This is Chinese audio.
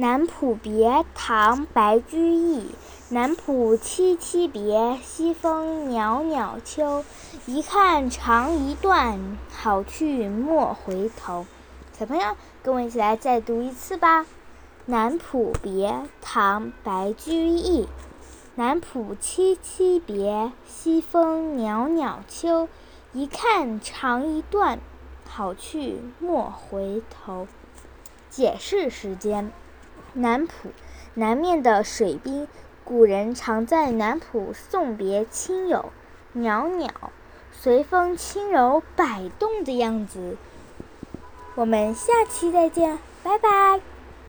南浦别，唐·白居易。南浦凄凄别，西风袅袅秋。一看长一段，好去莫回头。小朋友，跟我一起来再读一次吧。南浦别，唐·白居易。南浦凄凄别，西风袅袅秋。一看长一段，好去莫回头。解释时间。南浦，南面的水滨，古人常在南浦送别亲友。袅袅，随风轻柔摆动的样子。我们下期再见，拜拜。